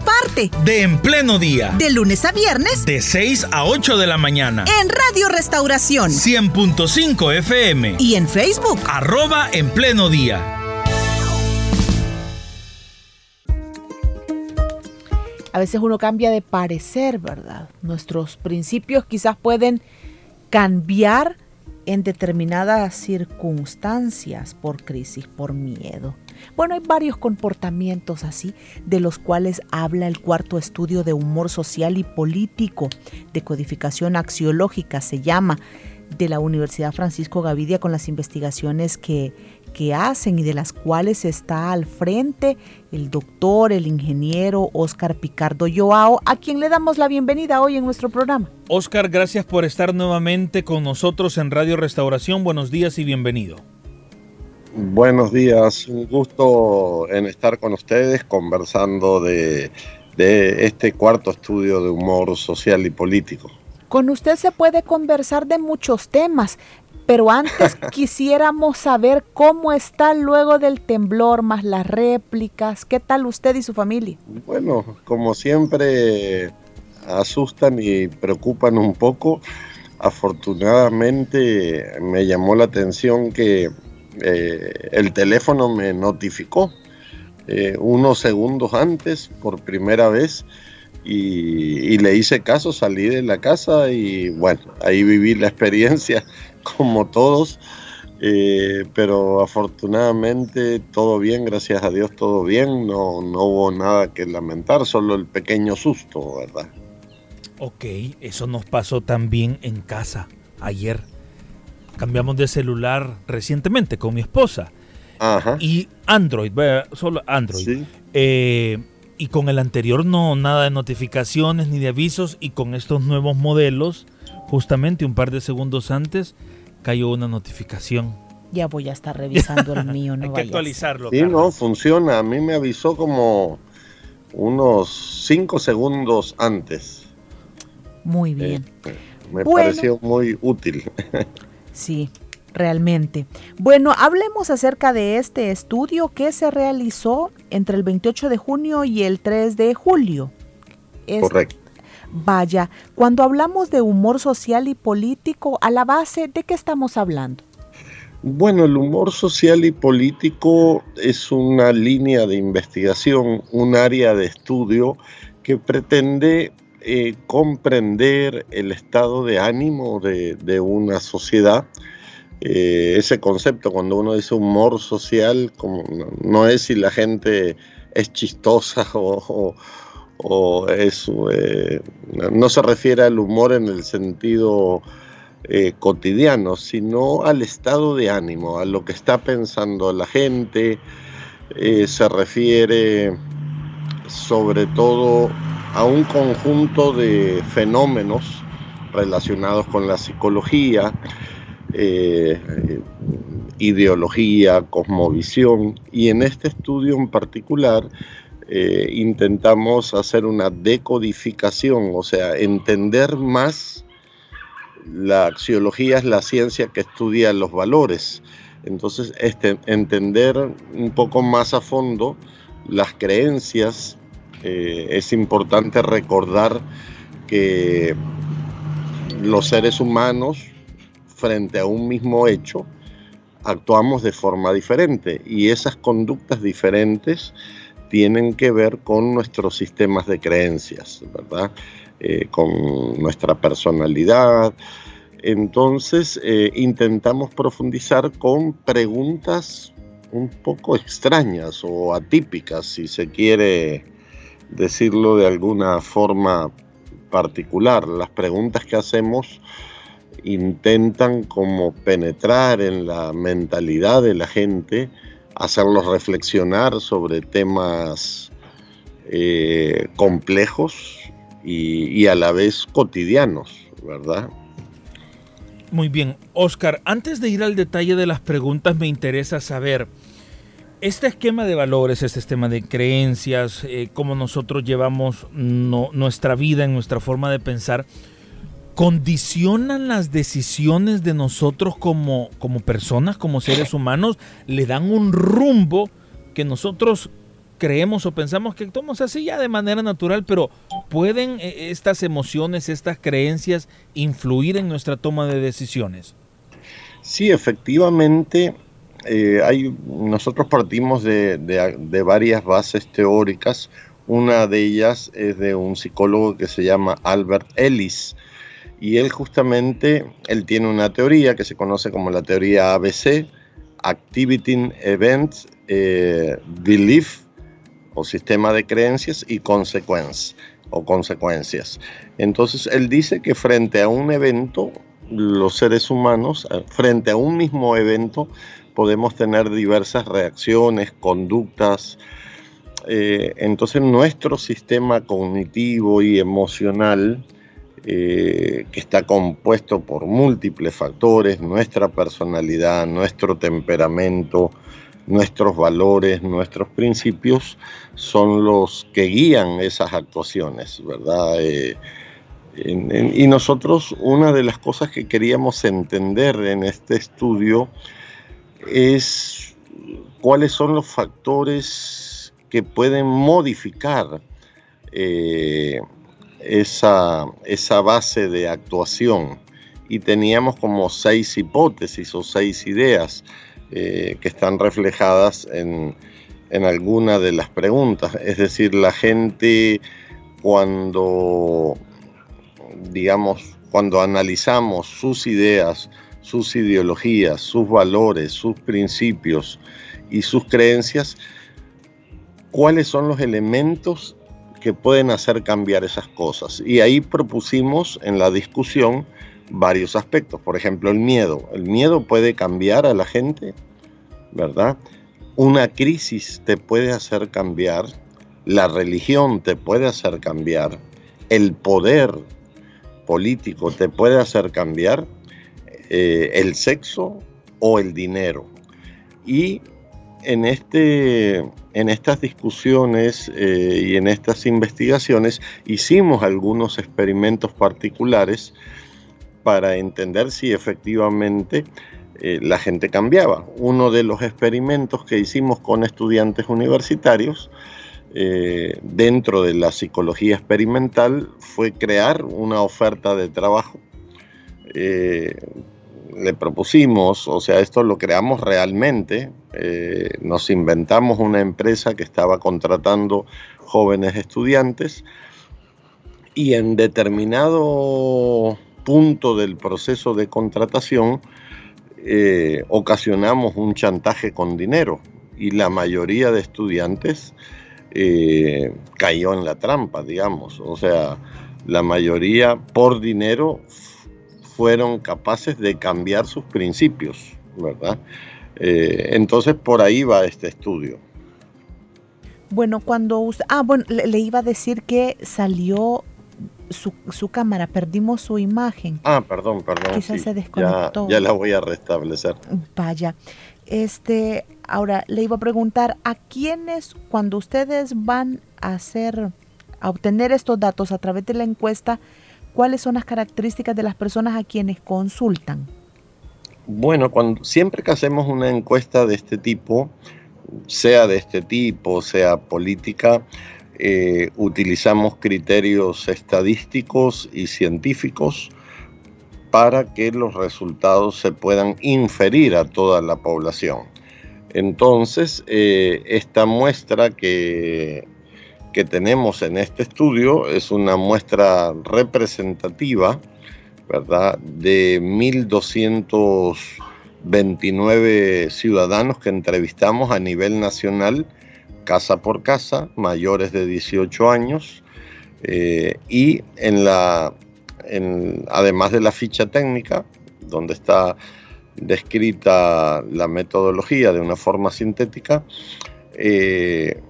parte de En Pleno Día. De lunes a viernes. De 6 a 8 de la mañana. En Radio Restauración. 100.5 FM. Y en Facebook. Arroba En Pleno Día. A veces uno cambia de parecer, ¿verdad? Nuestros principios quizás pueden cambiar en determinadas circunstancias por crisis, por miedo. Bueno, hay varios comportamientos así de los cuales habla el cuarto estudio de humor social y político de codificación axiológica, se llama, de la Universidad Francisco Gavidia con las investigaciones que, que hacen y de las cuales está al frente el doctor, el ingeniero Oscar Picardo Joao, a quien le damos la bienvenida hoy en nuestro programa. Oscar, gracias por estar nuevamente con nosotros en Radio Restauración. Buenos días y bienvenido. Buenos días, un gusto en estar con ustedes conversando de, este cuarto estudio de humor social y político. Con usted se puede conversar de muchos temas, pero antes quisiéramos saber cómo está luego del temblor, más las réplicas, ¿qué tal usted y su familia? Bueno, como siempre, asustan y preocupan un poco. Afortunadamente me llamó la atención que eh, el teléfono me notificó eh, unos segundos antes por primera vez y, le hice caso, salí de la casa y bueno, ahí viví la experiencia como todos, eh, pero afortunadamente todo bien, gracias a Dios todo bien, no, no hubo nada que lamentar, solo el pequeño susto, ¿verdad? Ok, eso nos pasó también en casa ayer cambiamos de celular recientemente con mi esposa. Ajá. Y Android, solo Android. Eh, y con el anterior no, nada de notificaciones ni de avisos. Y con estos nuevos modelos, justamente un par de segundos antes, cayó una notificación. Ya voy a estar revisando el mío, no Hay que actualizarlo. Sí, no, funciona. A mí me avisó como unos cinco segundos antes. Muy bien. Eh, me pareció muy útil. Sí, realmente. Bueno, hablemos acerca de este estudio que se realizó entre el 28 de junio y el 3 de julio. Correcto. Vaya, cuando hablamos de humor social y político, a la base, ¿de qué estamos hablando? Bueno, el humor social y político es una línea de investigación, un área de estudio que pretende eh, comprender el estado de ánimo de, una sociedad. Eh, ese concepto, cuando uno dice humor social, no, es si la gente es chistosa o, es, eh, no se refiere al humor en el sentido cotidiano, sino al estado de ánimo, a lo que está pensando la gente, se refiere sobre todo a un conjunto de fenómenos relacionados con la psicología, eh, ideología, cosmovisión, y en este estudio en particular eh, intentamos hacer una decodificación, o sea, entender más la axiología es la ciencia que estudia los valores. Entonces, este, entender un poco más a fondo las creencias eh, es importante recordar que los seres humanos frente a un mismo hecho actuamos de forma diferente y esas conductas diferentes tienen que ver con nuestros sistemas de creencias, ¿verdad? Eh, con nuestra personalidad. Entonces eh, intentamos profundizar con preguntas un poco extrañas o atípicas, si se quiere decirlo de alguna forma particular. Las preguntas que hacemos intentan como penetrar en la mentalidad de la gente, hacerlos reflexionar sobre temas eh, complejos y, a la vez cotidianos, ¿verdad? Muy bien, Oscar, antes de ir al detalle de las preguntas, me interesa saber, este esquema de valores, este esquema de creencias, eh, cómo nosotros llevamos nuestra vida, en nuestra forma de pensar, condicionan las decisiones de nosotros como, como personas, como seres humanos, le dan un rumbo que nosotros creemos o pensamos que actuamos así ya de manera natural, pero ¿pueden eh, estas emociones, estas creencias influir en nuestra toma de decisiones? Sí, efectivamente, eh, hay, nosotros partimos de, de, varias bases teóricas. Una de ellas es de un psicólogo que se llama Albert Ellis. Y él justamente, él tiene una teoría que se conoce como la teoría ABC, Activity, Events, eh, Belief o sistema de creencias y consecuencias o consecuencias. Entonces él dice que frente a un evento, los seres humanos, eh, frente a un mismo evento, podemos tener diversas reacciones, conductas. Eh, entonces nuestro sistema cognitivo y emocional, eh, que está compuesto por múltiples factores, nuestra personalidad, nuestro temperamento, nuestros valores, nuestros principios son los que guían esas actuaciones, ¿verdad? Eh, y nosotros una de las cosas que queríamos entender en este estudio es cuáles son los factores que pueden modificar eh, esa, esa base de actuación. Y teníamos como seis hipótesis o seis ideas eh, que están reflejadas en, en alguna de las preguntas. Es decir, la gente cuando, digamos, cuando analizamos sus ideas, sus ideologías, sus valores, sus principios y sus creencias, cuáles son los elementos que pueden hacer cambiar esas cosas. Y ahí propusimos en la discusión varios aspectos. Por ejemplo, el miedo. El miedo puede cambiar a la gente, ¿verdad? Una crisis te puede hacer cambiar, la religión te puede hacer cambiar, el poder político te puede hacer cambiar, eh, el sexo o el dinero. Y en, este, en estas discusiones eh, y en estas investigaciones hicimos algunos experimentos particulares para entender si efectivamente eh, la gente cambiaba. Uno de los experimentos que hicimos con estudiantes universitarios dentro de la psicología experimental fue crear una oferta de trabajo. Eh, le propusimos, o sea, esto lo creamos realmente, nos inventamos una empresa que estaba contratando jóvenes estudiantes y en determinado punto del proceso de contratación eh, ocasionamos un chantaje con dinero y la mayoría de estudiantes eh, cayó en la trampa, digamos. O sea, la mayoría por dinero fueron capaces de cambiar sus principios, ¿verdad? Eh, entonces por ahí va este estudio. Bueno, cuando usted, ah, bueno, le, iba a decir que salió su, cámara, perdimos su imagen. Ah, perdón, perdón. Quizás se desconectó. Ya, la voy a restablecer. Vaya. Este, ahora le iba a preguntar a quiénes cuando ustedes van a hacer a obtener estos datos a través de la encuesta, ¿cuáles son las características de las personas a quienes consultan? Bueno, cuando siempre que hacemos una encuesta de este tipo, sea de este tipo, sea política, eh, utilizamos criterios estadísticos y científicos para que los resultados se puedan inferir a toda la población. Entonces, eh, esta muestra que, que tenemos en este estudio es una muestra representativa, ¿verdad?, de 1.229 ciudadanos que entrevistamos a nivel nacional casa por casa, mayores de 18 años, eh, y en la, además de la ficha técnica, donde está descrita la metodología de una forma sintética, eh,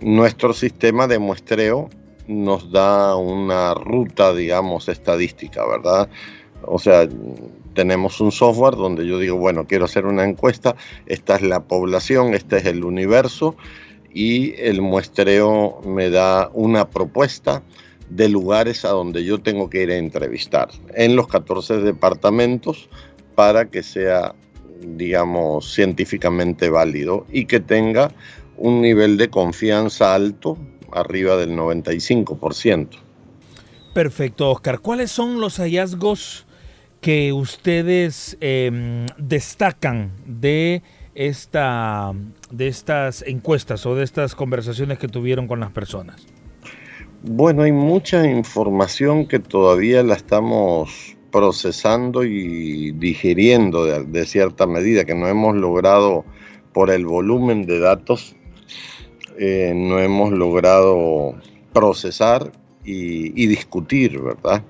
nuestro sistema de muestreo nos da una ruta, digamos, estadística, ¿verdad? O sea, tenemos un software donde yo digo, bueno, quiero hacer una encuesta, esta es la población, este es el universo y el muestreo me da una propuesta de lugares a donde yo tengo que ir a entrevistar en los 14 departamentos para que sea, digamos, científicamente válido y que tenga un nivel de confianza alto, arriba del 95%. Perfecto, Oscar. ¿Cuáles son los hallazgos que ustedes em, destacan de, esta, de estas encuestas o de estas conversaciones que tuvieron con las personas? Bueno, hay mucha información que todavía la estamos procesando y digiriendo de, cierta medida, que no hemos logrado por el volumen de datos, eh, no hemos logrado procesar y, discutir, ¿verdad?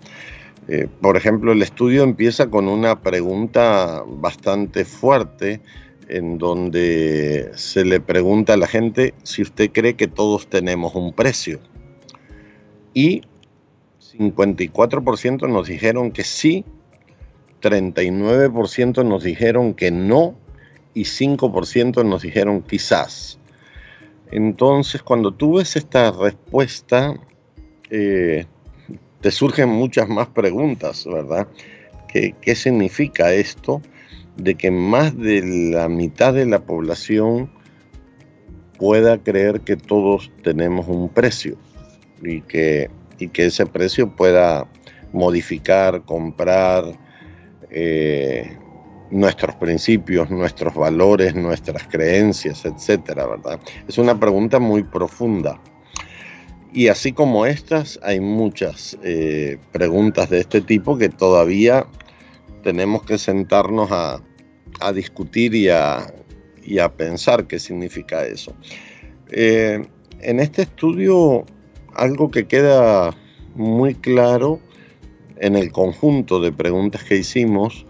Eh, por ejemplo, el estudio empieza con una pregunta bastante fuerte en donde se le pregunta a la gente si usted cree que todos tenemos un precio. Y 54% nos dijeron que sí, 39% nos dijeron que no y 5% nos dijeron quizás. Entonces, cuando tú ves esta respuesta, eh, te surgen muchas más preguntas, ¿verdad? ¿Qué, ¿Qué significa esto de que más de la mitad de la población pueda creer que todos tenemos un precio y que, y que ese precio pueda modificar, comprar eh, nuestros principios, nuestros valores, nuestras creencias, etcétera, ¿verdad? Es una pregunta muy profunda. Y así como estas, hay muchas eh, preguntas de este tipo que todavía tenemos que sentarnos a, discutir y a, pensar qué significa eso. Eh, en este estudio, algo que queda muy claro en el conjunto de preguntas que hicimos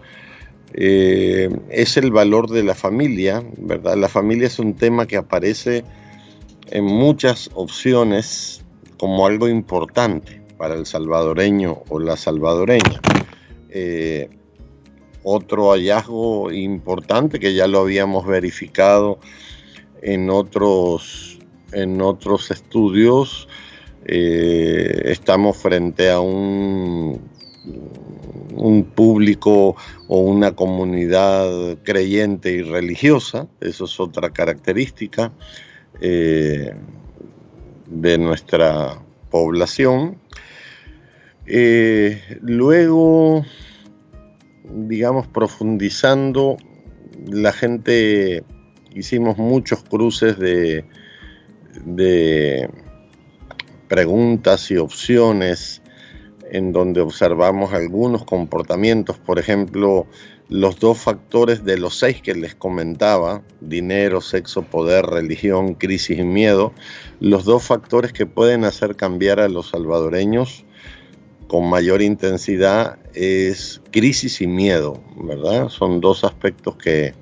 eh, es el valor de la familia, ¿verdad? La familia es un tema que aparece en muchas opciones como algo importante para el salvadoreño o la salvadoreña. Eh, otro hallazgo importante que ya lo habíamos verificado en otros, en otros estudios, eh, estamos frente a un, un público o una comunidad creyente y religiosa, eso es otra característica. Eh, de nuestra población. Eh, luego, digamos, profundizando, la gente, hicimos muchos cruces de, de preguntas y opciones en donde observamos algunos comportamientos, por ejemplo, los dos factores de los seis que les comentaba, dinero, sexo, poder, religión, crisis y miedo, los dos factores que pueden hacer cambiar a los salvadoreños con mayor intensidad es crisis y miedo, ¿verdad? Son dos aspectos que,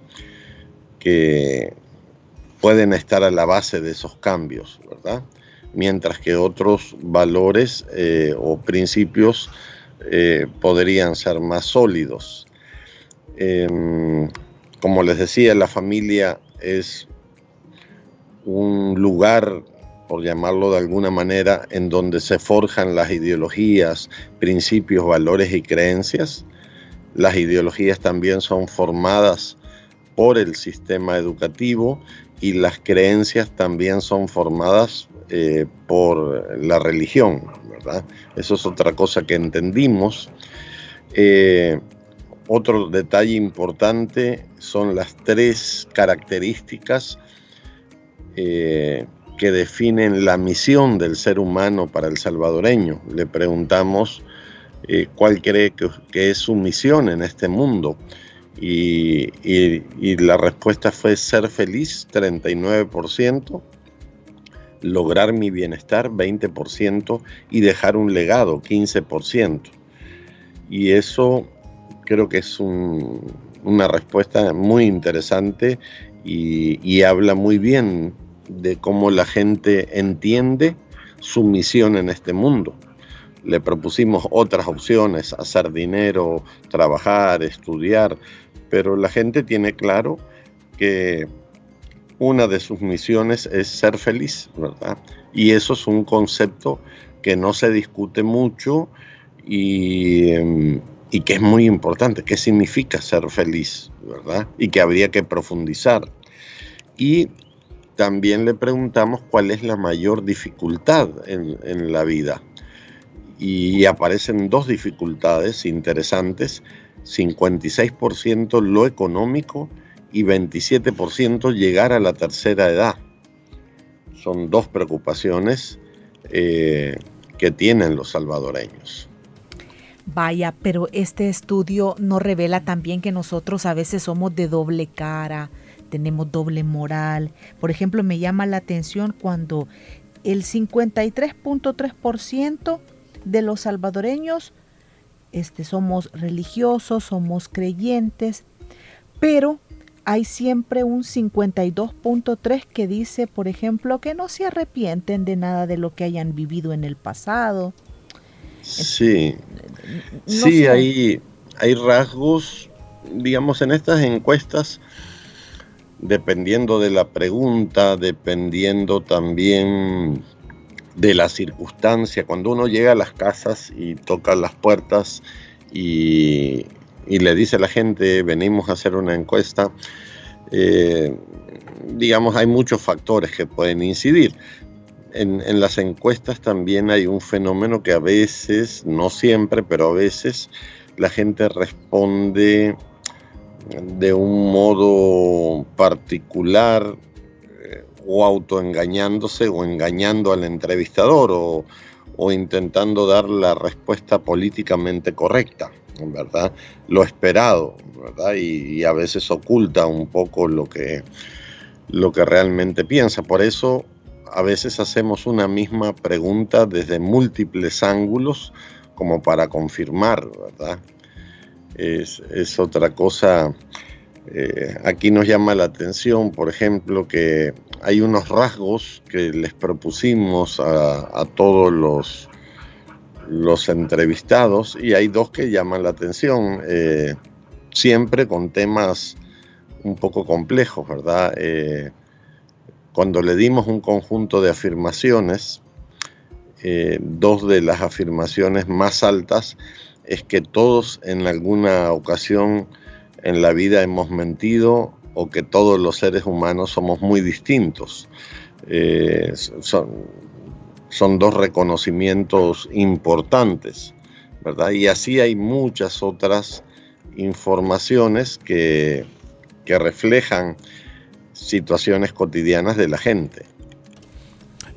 que pueden estar a la base de esos cambios, ¿verdad? Mientras que otros valores eh, o principios eh, podrían ser más sólidos. Em, como les decía, la familia es un lugar, por llamarlo de alguna manera, en donde se forjan las ideologías, principios, valores y creencias. Las ideologías también son formadas por el sistema educativo y las creencias también son formadas eh, por la religión, ¿verdad? Eso es otra cosa que entendimos. Eh, otro detalle importante son las tres características eh, que definen la misión del ser humano para el salvadoreño. Le preguntamos cuál cree que, es su misión en este mundo. Y la respuesta fue ser feliz, 39%, lograr mi bienestar, 20%, y dejar un legado, 15%. Y eso creo que es una respuesta muy interesante y, habla muy bien de cómo la gente entiende su misión en este mundo. le propusimos otras opciones, hacer dinero, trabajar, estudiar, pero la gente tiene claro que una de sus misiones es ser feliz, ¿verdad? Y eso es un concepto que no se discute mucho y, em, y que es muy importante. ¿Qué significa ser feliz, verdad? Y que habría que profundizar. Y también le preguntamos cuál es la mayor dificultad en la vida. Y aparecen dos dificultades interesantes, 56% lo económico y 27% llegar a la tercera edad. Son dos preocupaciones eh, que tienen los salvadoreños. Vaya, pero este estudio no revela también que nosotros a veces somos de doble cara, tenemos doble moral. Por ejemplo, me llama la atención cuando el 53.3% de los salvadoreños este, somos religiosos, somos creyentes, pero hay siempre un 52.3 que dice, por ejemplo, que no se arrepienten de nada de lo que hayan vivido en el pasado. Sí, sí, hay, hay rasgos, digamos, en estas encuestas, dependiendo de la pregunta, dependiendo también de la circunstancia, cuando uno llega a las casas y toca las puertas y y le dice a la gente, venimos a hacer una encuesta, eh, digamos, hay muchos factores que pueden incidir. En, las encuestas también hay un fenómeno que a veces, no siempre, pero a veces la gente responde de un modo particular eh, o autoengañándose o engañando al entrevistador o intentando dar la respuesta políticamente correcta. ¿Verdad? Lo esperado, ¿verdad? Y, a veces oculta un poco lo que, lo que realmente piensa. Por eso a veces hacemos una misma pregunta desde múltiples ángulos como para confirmar, ¿verdad? Es, otra cosa. Eh, aquí nos llama la atención, por ejemplo, que hay unos rasgos que les propusimos a, a todos los los entrevistados y hay dos que llaman la atención, eh, siempre con temas un poco complejos, ¿verdad? Eh, cuando le dimos un conjunto de afirmaciones, eh, dos de las afirmaciones más altas es que todos en alguna ocasión en la vida hemos mentido o que todos los seres humanos somos muy distintos. son, son dos reconocimientos importantes, ¿verdad? Y así hay muchas otras informaciones que, que reflejan situaciones cotidianas de la gente.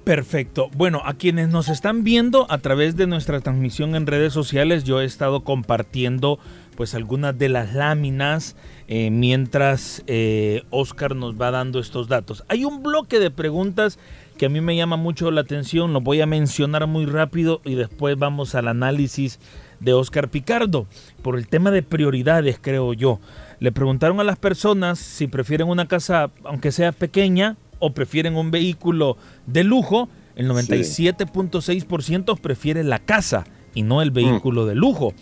Perfecto. Bueno, a quienes nos están viendo a través de nuestra transmisión en redes sociales, yo he estado compartiendo pues algunas de las láminas eh, mientras eh, Oscar nos va dando estos datos. Hay un bloque de preguntas que a mí me llama mucho la atención, lo voy a mencionar muy rápido y después vamos al análisis de Oscar Picardo por el tema de prioridades, creo yo. Le preguntaron a las personas si prefieren una casa, aunque sea pequeña, o prefieren un vehículo de lujo. El 97.6% prefiere la casa y no el vehículo de lujo.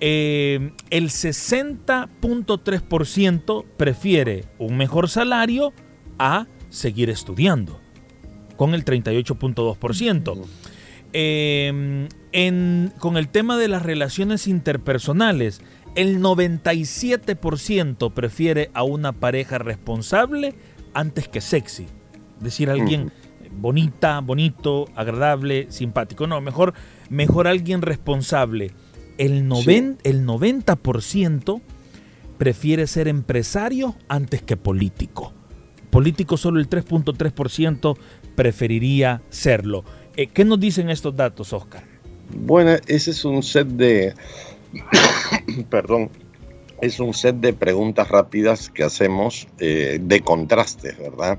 Eh, el 60.3% prefiere un mejor salario a seguir estudiando con el 38.2%. Em, con el tema de las relaciones interpersonales, el 97% prefiere a una pareja responsable antes que sexy. Es decir, alguien bonita, bonito, agradable, simpático. No, mejor, mejor alguien responsable. El, el 90% prefiere ser empresario antes que político. Político solo el 3.3% preferiría serlo. Eh, ¿Qué nos dicen estos datos, Oscar? Bueno, ese es un set de, perdón, es un set de preguntas rápidas que hacemos eh, de contrastes, ¿verdad?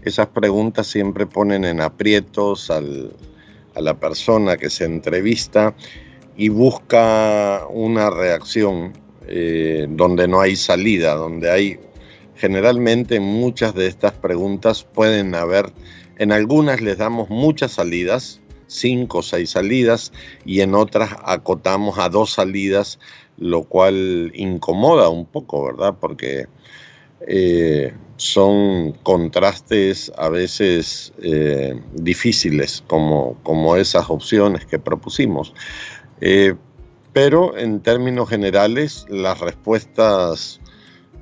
Esas preguntas siempre ponen en aprietos a la persona que se entrevista y busca una reacción eh, donde no hay salida, donde hay generalmente muchas de estas preguntas pueden haber en algunas les damos muchas salidas, cinco o seis salidas y en otras acotamos a dos salidas, lo cual incomoda un poco, ¿verdad? Porque eh, son contrastes a veces eh, difíciles como, como, esas opciones que propusimos. Eh, pero en términos generales, las respuestas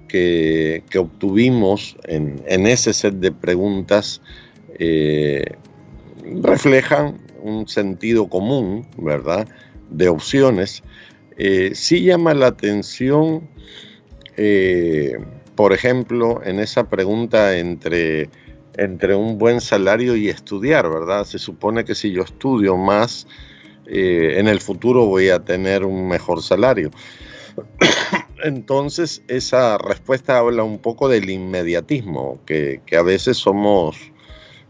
que, obtuvimos en, ese set de preguntas reflejan un sentido común, ¿verdad?, de opciones. sí llama la atención por ejemplo, en esa pregunta entre, entre un buen salario y estudiar, ¿verdad? Se supone que si yo estudio más, eh, en el futuro voy a tener un mejor salario. Entonces, esa respuesta habla un poco del inmediatismo, que, a veces somos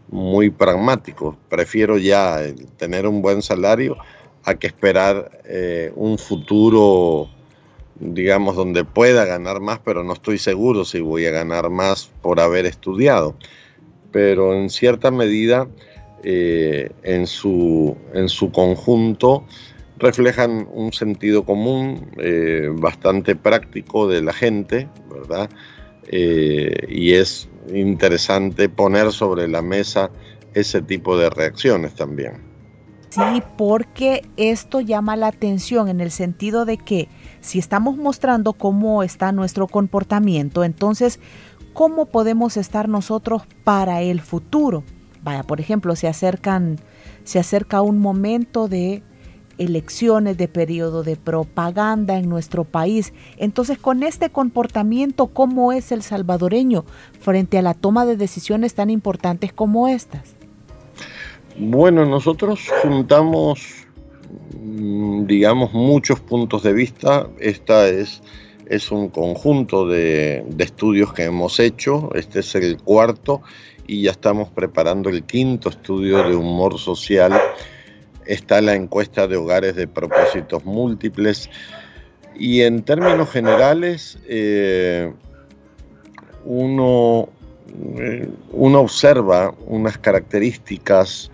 muy pragmáticos. Prefiero ya tener un buen salario a que esperar eh, un futuro digamos, donde pueda ganar más, pero no estoy seguro si voy a ganar más por haber estudiado. Pero en cierta medida, eh, en, su, en su conjunto, reflejan un sentido común eh, bastante práctico de la gente, ¿verdad? Eh, y es interesante poner sobre la mesa ese tipo de reacciones también. Sí, porque esto llama la atención en el sentido de que si estamos mostrando cómo está nuestro comportamiento, entonces, ¿cómo podemos estar nosotros para el futuro? Por ejemplo, se acercan, se acerca un momento de elecciones, de periodo de propaganda en nuestro país. Entonces, con este comportamiento, ¿cómo es el salvadoreño frente a la toma de decisiones tan importantes como estas? Bueno, nosotros juntamos Mm, digamos, muchos puntos de vista. Esta es, es un conjunto de, estudios que hemos hecho. Este es el cuarto y ya estamos preparando el quinto estudio de humor social. Está la encuesta de hogares de propósitos múltiples. Y en términos generales, eh, uno, eh, uno observa unas características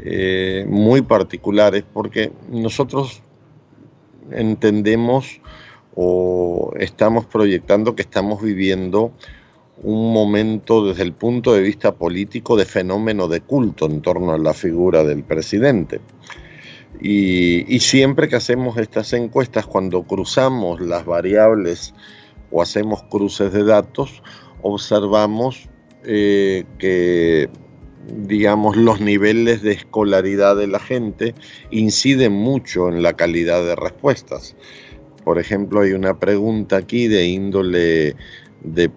eh, muy particulares porque nosotros entendemos o estamos proyectando que estamos viviendo un momento desde el punto de vista político de fenómeno de culto en torno a la figura del presidente. Y, siempre que hacemos estas encuestas, cuando cruzamos las variables o hacemos cruces de datos, observamos eh, que digamos, los niveles de escolaridad de la gente inciden mucho en la calidad de respuestas. Por ejemplo, hay una pregunta aquí de índole de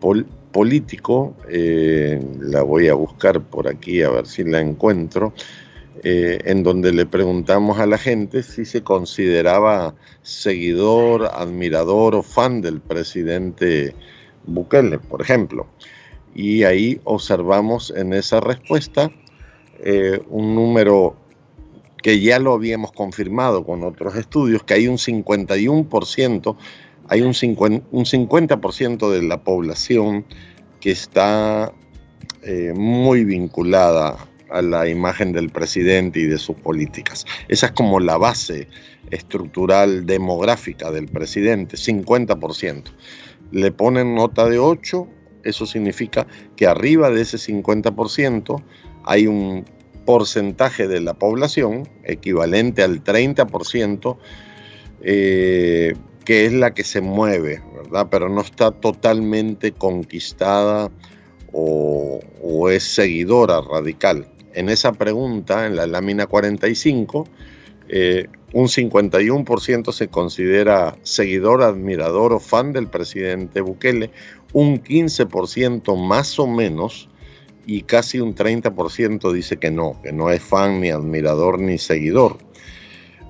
político, eh, la voy a buscar por aquí a ver si la encuentro, eh, en donde le preguntamos a la gente si se consideraba seguidor, admirador o fan del presidente Bukele, por ejemplo. Y ahí observamos en esa respuesta eh, un número que ya lo habíamos confirmado con otros estudios, que hay un 51%, hay un 50%, de la población que está eh, muy vinculada a la imagen del presidente y de sus políticas. Esa es como la base estructural demográfica del presidente, 50%. Le ponen nota de 8 eso significa que arriba de ese 50% hay un porcentaje de la población equivalente al 30% eh, que es la que se mueve, ¿verdad? Pero no está totalmente conquistada o, es seguidora radical. En esa pregunta, en la lámina 45, eh, un 51% se considera seguidor, admirador o fan del presidente Bukele, un 15% más o menos y casi un 30% dice que no, que no es fan ni admirador ni seguidor.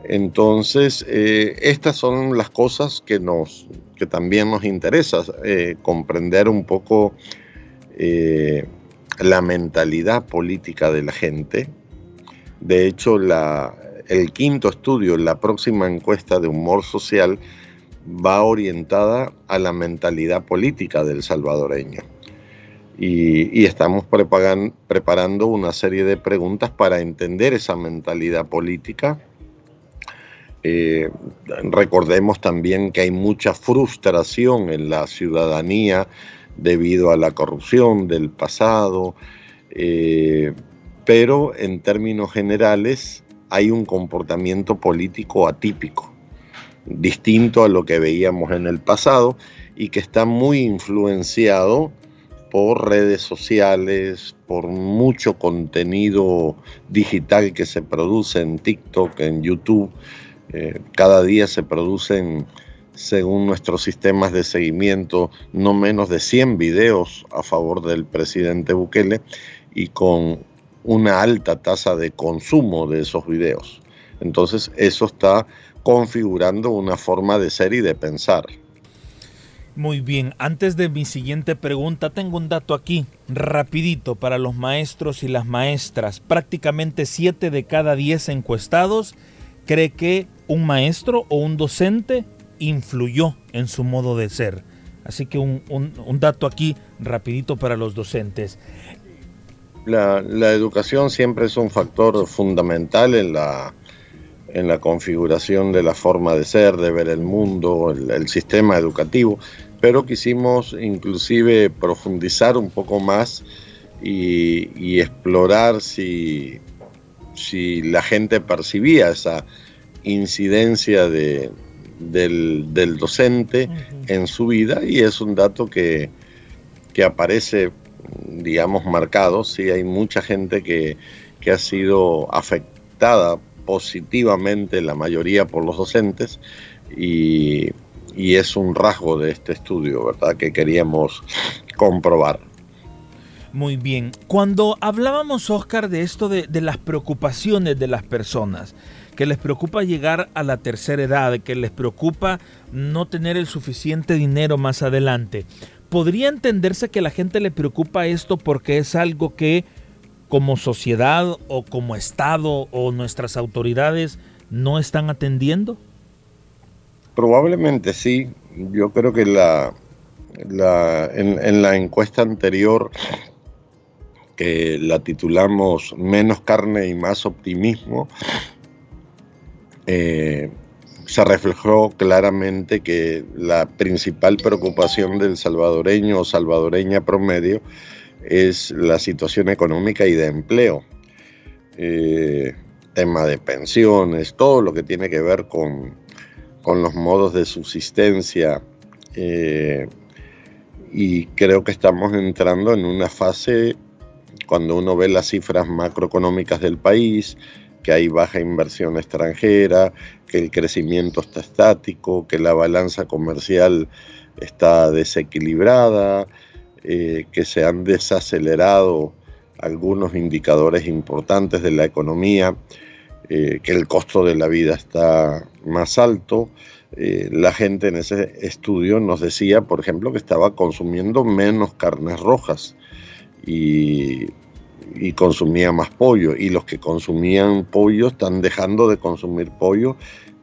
Entonces, eh, estas son las cosas que, nos, que también nos interesa, eh, comprender un poco eh, la mentalidad política de la gente. De hecho, el quinto estudio, la próxima encuesta de humor social, va orientada a la mentalidad política del salvadoreño. y, estamos preparando una serie de preguntas para entender esa mentalidad política. Eh, recordemos también que hay mucha frustración en la ciudadanía debido a la corrupción del pasado, eh, pero en términos generales hay un comportamiento político atípico, distinto a lo que veíamos en el pasado y que está muy influenciado por redes sociales, por mucho contenido digital que se produce en TikTok, en YouTube. Eh, cada día se producen, según nuestros sistemas de seguimiento, no menos de 100 videos a favor del presidente Bukele y con una alta tasa de consumo de esos videos. Entonces eso está configurando una forma de ser y de pensar. Muy bien, antes de mi siguiente pregunta, tengo un dato aquí, rapidito, para los maestros y las maestras. Prácticamente 7 de cada 10 encuestados cree que un maestro o un docente influyó en su modo de ser. Así que un, dato aquí rapidito para los docentes. La, educación siempre es un factor fundamental en la, en la configuración de la forma de ser, de ver el mundo, el sistema educativo pero quisimos inclusive profundizar un poco más y, explorar si, si, la gente percibía esa incidencia de, del, docente en su vida y es un dato que, que aparece, digamos, marcado. Sí, hay mucha gente que, que ha sido afectada positivamente, la mayoría por los docentes, y y es un rasgo de este estudio, ¿verdad? Que queríamos comprobar. Muy bien. Cuando hablábamos, Oscar, de esto de, las preocupaciones de las personas, que les preocupa llegar a la tercera edad, que les preocupa no tener el suficiente dinero más adelante, ¿podría entenderse que la gente le preocupa esto porque es algo que como sociedad o como Estado o nuestras autoridades no están atendiendo? Probablemente sí. Yo creo que la, en, la encuesta anterior, que la titulamos Menos carne y más optimismo, eh, se reflejó claramente que la principal preocupación del salvadoreño o salvadoreña promedio es la situación económica y de empleo. Eh, tema de pensiones, todo lo que tiene que ver con con los modos de subsistencia eh, y creo que estamos entrando en una fase cuando uno ve las cifras macroeconómicas del país, que hay baja inversión extranjera, que el crecimiento está estático, que la balanza comercial está desequilibrada, eh, que se han desacelerado algunos indicadores importantes de la economía. Eh, que el costo de la vida está más alto. Eh, la gente en ese estudio nos decía, por ejemplo, que estaba consumiendo menos carnes rojas y, consumía más pollo. Y los que consumían pollo están dejando de consumir pollo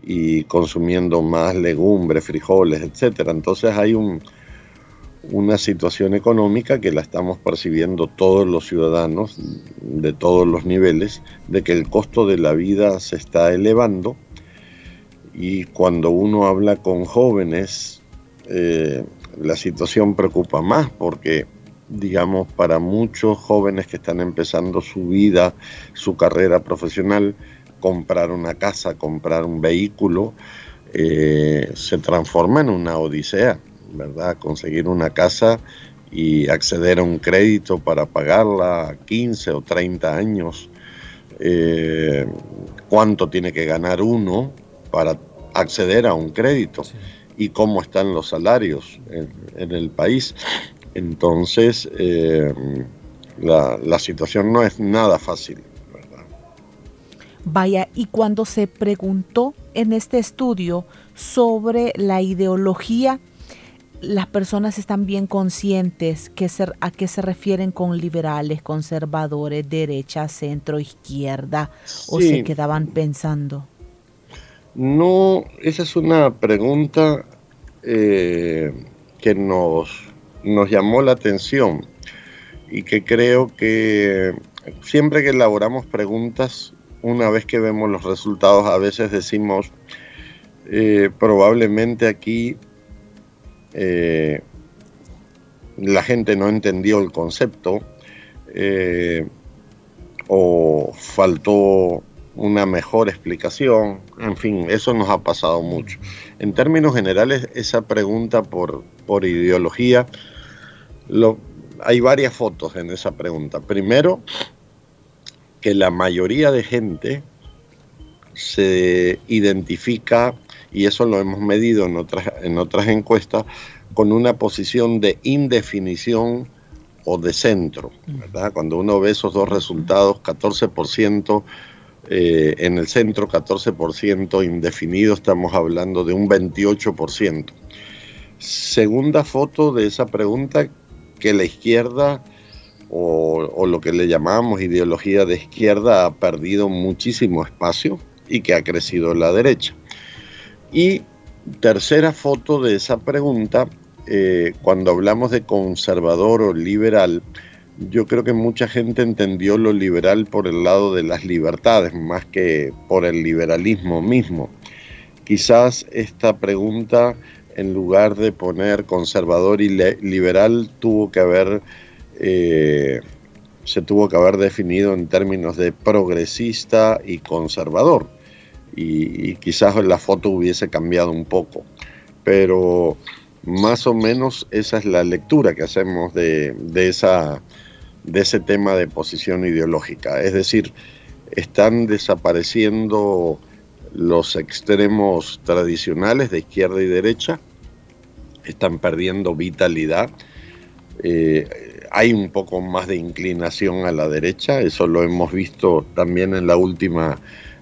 y consumiendo más legumbres, frijoles, etc. Entonces hay un, una situación económica que la estamos percibiendo todos los ciudadanos de todos los niveles, de que el costo de la vida se está elevando y cuando uno habla con jóvenes, eh, la situación preocupa más porque, digamos, para muchos jóvenes que están empezando su vida, su carrera profesional, comprar una casa, comprar un vehículo, eh, se transforma en una odisea ¿verdad? Conseguir una casa y acceder a un crédito para pagarla a 15 o 30 años. Eh, ¿Cuánto tiene que ganar uno para acceder a un crédito? Y cómo están los salarios en, el país. Entonces, eh, la, la situación no es nada fácil. Vaya, y cuando se preguntó en este estudio sobre la ideología las personas están bien conscientes que a qué se refieren con liberales, conservadores, derecha, centro, izquierda, o se quedaban pensando? No, esa es una pregunta eh, que nos, nos llamó la atención. y que creo que siempre que elaboramos preguntas, una vez que vemos los resultados, a veces decimos, eh, probablemente aquí eh, la gente no entendió el concepto eh, o faltó una mejor explicación, en fin, eso nos ha pasado mucho. En términos generales, esa pregunta por, por ideología, hay varias fotos en esa pregunta. Primero, que la mayoría de gente se identifica, y eso lo hemos medido en otras, en otras encuestas, con una posición de indefinición o de centro. ¿verdad? Cuando uno ve esos dos resultados, 14% eh, en el centro, 14% indefinido, estamos hablando de un 28%. Segunda foto de esa pregunta, que la izquierda o, lo que le llamamos ideología de izquierda ha perdido muchísimo espacio y que ha crecido la derecha. Y tercera foto de esa pregunta, eh, cuando hablamos de conservador o liberal, yo creo que mucha gente entendió lo liberal por el lado de las libertades, más que por el liberalismo mismo. Quizás esta pregunta, en lugar de poner conservador y liberal, tuvo que haber, eh, se tuvo que haber definido en términos de progresista y conservador. Y, quizás la foto hubiese cambiado un poco. Pero más o menos esa es la lectura que hacemos de, de esa de ese tema de posición ideológica. Es decir, están desapareciendo los extremos tradicionales de izquierda y derecha, están perdiendo vitalidad. Eh, hay un poco más de inclinación a la derecha, eso lo hemos visto también en la última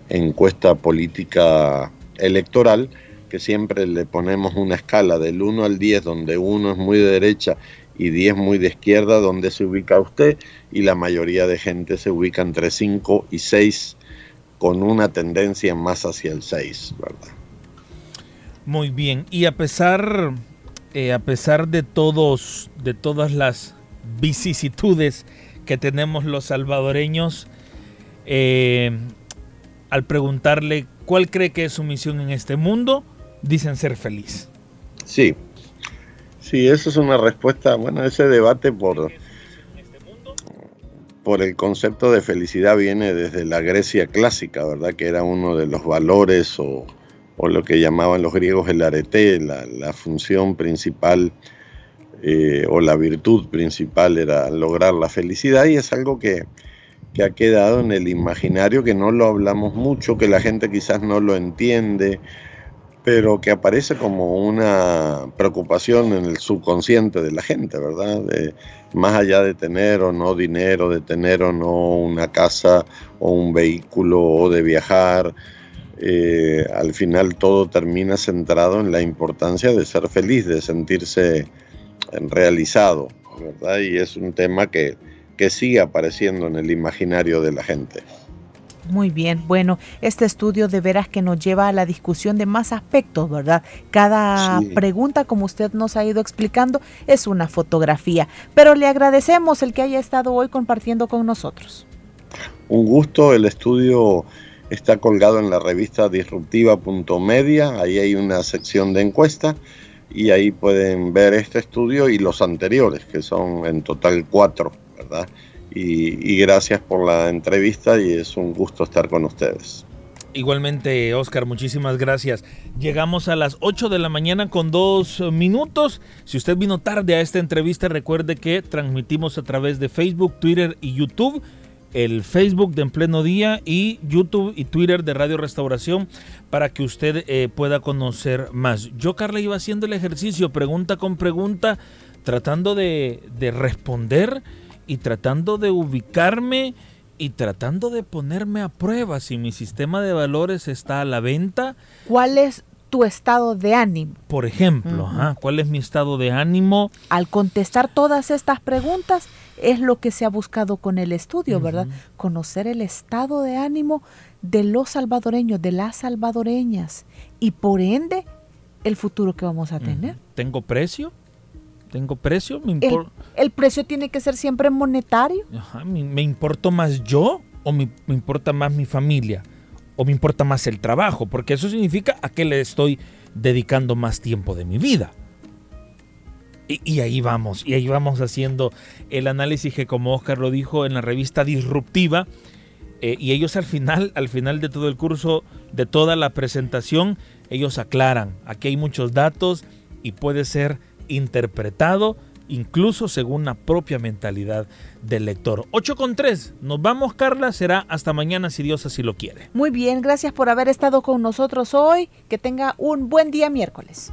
encuesta política electoral, que siempre le ponemos una escala del 1 al 10, donde uno es muy de derecha y 10 muy de izquierda, donde se ubica usted, y la mayoría de gente se ubica entre 5 y 6, con una tendencia más hacia el 6, ¿verdad? Muy bien, y a pesar, eh, a pesar de todos, de todas las vicisitudes que tenemos los salvadoreños, eh, al preguntarle cuál cree que es su misión en este mundo, dicen ser feliz. Sí, Sí, eso es una respuesta, bueno, ese debate por, por el concepto de felicidad viene desde la Grecia clásica, ¿verdad? Que era uno de los valores o, lo que llamaban los griegos el arete, la, función principal eh, o la virtud principal era lograr la felicidad y es algo que, que ha quedado en el imaginario, que no lo hablamos mucho, que la gente quizás no lo entiende pero que aparece como una preocupación en el subconsciente de la gente, ¿verdad? más allá de tener o no dinero, de tener o no una casa o un vehículo o de viajar, eh, al final todo termina centrado en la importancia de ser feliz, de sentirse realizado, ¿verdad? Y es un tema que, que sigue apareciendo en el imaginario de la gente. Muy bien, bueno, este estudio de veras que nos lleva a la discusión de más aspectos, ¿verdad? Cada pregunta, como usted nos ha ido explicando, es una fotografía, pero le agradecemos el que haya estado hoy compartiendo con nosotros. Un gusto, el estudio está colgado en la revista disruptiva.media, ahí hay una sección de encuesta y ahí pueden ver este estudio y los anteriores, que son en total cuatro, ¿verdad? Y, gracias por la entrevista y es un gusto estar con ustedes. Igualmente, Oscar, muchísimas gracias. Llegamos a las 8 de la mañana con dos minutos. Si usted vino tarde a esta entrevista, recuerde que transmitimos a través de Facebook, Twitter y YouTube. El Facebook de En Pleno Día y YouTube y Twitter de Radio Restauración para que usted eh, pueda conocer más. Yo, Carla, iba haciendo el ejercicio, pregunta con pregunta, tratando de, de responder y tratando de ubicarme y tratando de ponerme a prueba si mi sistema de valores está a la venta. ¿Cuál es tu estado de ánimo? Por ejemplo, ¿cuál es mi estado de ánimo? Al contestar todas estas preguntas es lo que se ha buscado con el estudio, ¿verdad? Conocer el estado de ánimo de los salvadoreños, de las salvadoreñas y por ende el futuro que vamos a tener. ¿Tengo precio? ¿Tengo precio? ¿Me el, precio tiene que ser siempre monetario? ¿me, importo más yo o me, importa más mi familia? ¿O me importa más el trabajo? Porque eso significa a qué le estoy dedicando más tiempo de mi vida. Y, ahí vamos, y ahí vamos haciendo el análisis que como Oscar lo dijo en la revista Disruptiva, eh, y ellos al final, al final de todo el curso, de toda la presentación, ellos aclaran, aquí hay muchos datos y puede ser interpretado incluso según la propia mentalidad del lector. 8 con 3, nos vamos Carla, será hasta mañana si Dios así lo quiere. Muy bien, gracias por haber estado con nosotros hoy, que tenga un buen día miércoles.